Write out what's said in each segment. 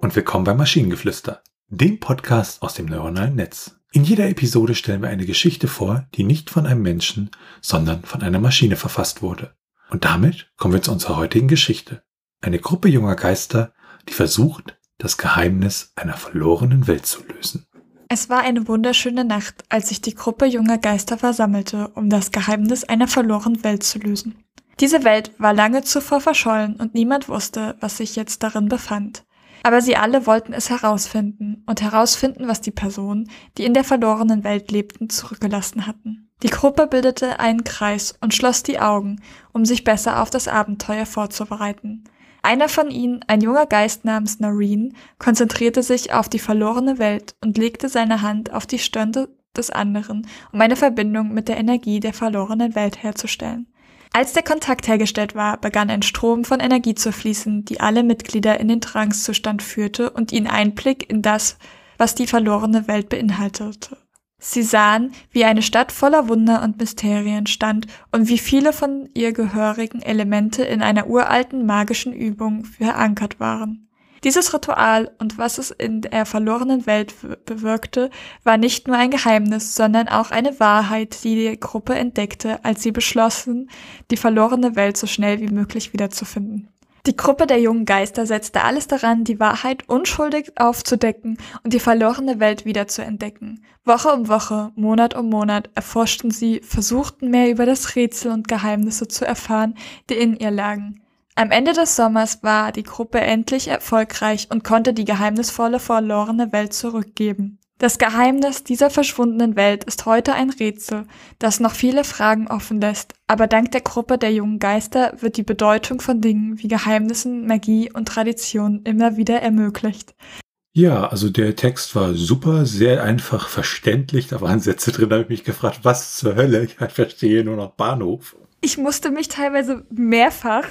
und willkommen beim Maschinengeflüster, dem Podcast aus dem neuronalen Netz. In jeder Episode stellen wir eine Geschichte vor, die nicht von einem Menschen, sondern von einer Maschine verfasst wurde. Und damit kommen wir zu unserer heutigen Geschichte. Eine Gruppe junger Geister, die versucht, das Geheimnis einer verlorenen Welt zu lösen. Es war eine wunderschöne Nacht, als sich die Gruppe junger Geister versammelte, um das Geheimnis einer verlorenen Welt zu lösen. Diese Welt war lange zuvor verschollen und niemand wusste, was sich jetzt darin befand. Aber sie alle wollten es herausfinden und herausfinden, was die Personen, die in der verlorenen Welt lebten, zurückgelassen hatten. Die Gruppe bildete einen Kreis und schloss die Augen, um sich besser auf das Abenteuer vorzubereiten. Einer von ihnen, ein junger Geist namens Noreen, konzentrierte sich auf die verlorene Welt und legte seine Hand auf die Stirn des anderen, um eine Verbindung mit der Energie der verlorenen Welt herzustellen. Als der Kontakt hergestellt war, begann ein Strom von Energie zu fließen, die alle Mitglieder in den Trancezustand führte und ihnen Einblick in das, was die verlorene Welt beinhaltete. Sie sahen, wie eine Stadt voller Wunder und Mysterien stand und wie viele von ihr gehörigen Elemente in einer uralten magischen Übung verankert waren. Dieses Ritual und was es in der verlorenen Welt bewirkte, war nicht nur ein Geheimnis, sondern auch eine Wahrheit, die die Gruppe entdeckte, als sie beschlossen, die verlorene Welt so schnell wie möglich wiederzufinden. Die Gruppe der jungen Geister setzte alles daran, die Wahrheit unschuldig aufzudecken und die verlorene Welt wiederzuentdecken. Woche um Woche, Monat um Monat erforschten sie, versuchten mehr über das Rätsel und Geheimnisse zu erfahren, die in ihr lagen. Am Ende des Sommers war die Gruppe endlich erfolgreich und konnte die geheimnisvolle verlorene Welt zurückgeben. Das Geheimnis dieser verschwundenen Welt ist heute ein Rätsel, das noch viele Fragen offen lässt, aber dank der Gruppe der jungen Geister wird die Bedeutung von Dingen wie Geheimnissen, Magie und Tradition immer wieder ermöglicht. Ja, also der Text war super, sehr einfach verständlich. Da waren Sätze drin, da habe ich mich gefragt, was zur Hölle? Ich verstehe nur noch Bahnhof. Ich musste mich teilweise mehrfach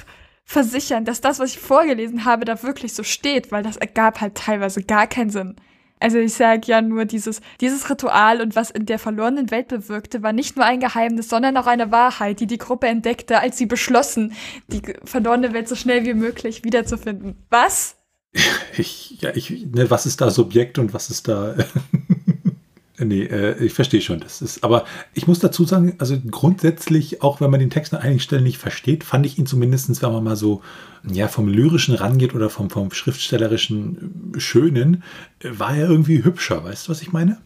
versichern, dass das, was ich vorgelesen habe, da wirklich so steht, weil das ergab halt teilweise gar keinen Sinn. Also ich sage ja nur, dieses, dieses Ritual und was in der verlorenen Welt bewirkte, war nicht nur ein Geheimnis, sondern auch eine Wahrheit, die die Gruppe entdeckte, als sie beschlossen, die verlorene Welt so schnell wie möglich wiederzufinden. Was? Ich, ja, ich, ne, was ist da Subjekt und was ist da Nee, äh, ich verstehe schon. Das ist, aber ich muss dazu sagen, also grundsätzlich, auch wenn man den Text an einigen Stellen nicht versteht, fand ich ihn zumindest, wenn man mal so ja, vom Lyrischen rangeht oder vom, vom Schriftstellerischen Schönen, war er irgendwie hübscher. Weißt du, was ich meine?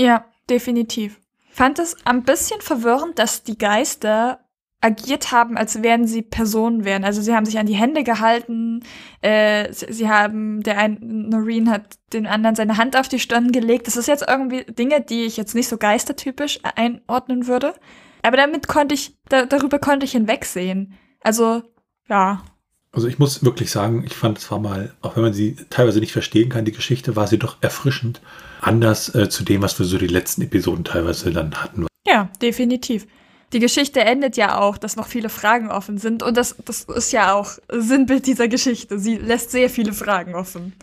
Ja, definitiv. Fand es ein bisschen verwirrend, dass die Geister agiert haben, als wären sie Personen wären. Also sie haben sich an die Hände gehalten, äh, sie, sie, haben, der ein, Noreen hat den anderen seine Hand auf die Stirn gelegt. Das ist jetzt irgendwie Dinge, die ich jetzt nicht so geistertypisch einordnen würde. Aber damit konnte ich, da, darüber konnte ich hinwegsehen. Also, ja. Also ich muss wirklich sagen, ich fand es war mal, auch wenn man sie teilweise nicht verstehen kann, die Geschichte war sie doch erfrischend anders äh, zu dem, was wir so die letzten Episoden teilweise dann hatten. Ja, definitiv die Geschichte endet ja auch, dass noch viele Fragen offen sind. Und das, das ist ja auch Sinnbild dieser Geschichte. Sie lässt sehr viele Fragen offen.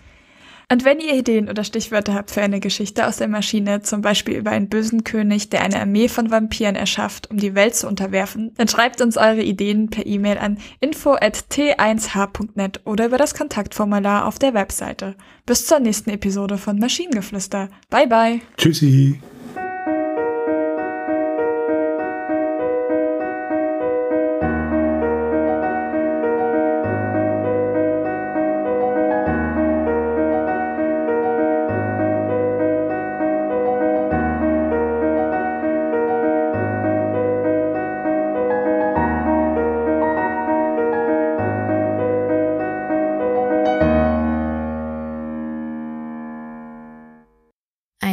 Und wenn ihr Ideen oder Stichwörter habt für eine Geschichte aus der Maschine, zum Beispiel über einen bösen König, der eine Armee von Vampiren erschafft, um die Welt zu unterwerfen, dann schreibt uns eure Ideen per E-Mail an info@t1h.net oder über das Kontaktformular auf der Webseite. Bis zur nächsten Episode von Maschinengeflüster. Bye bye. Tschüssi.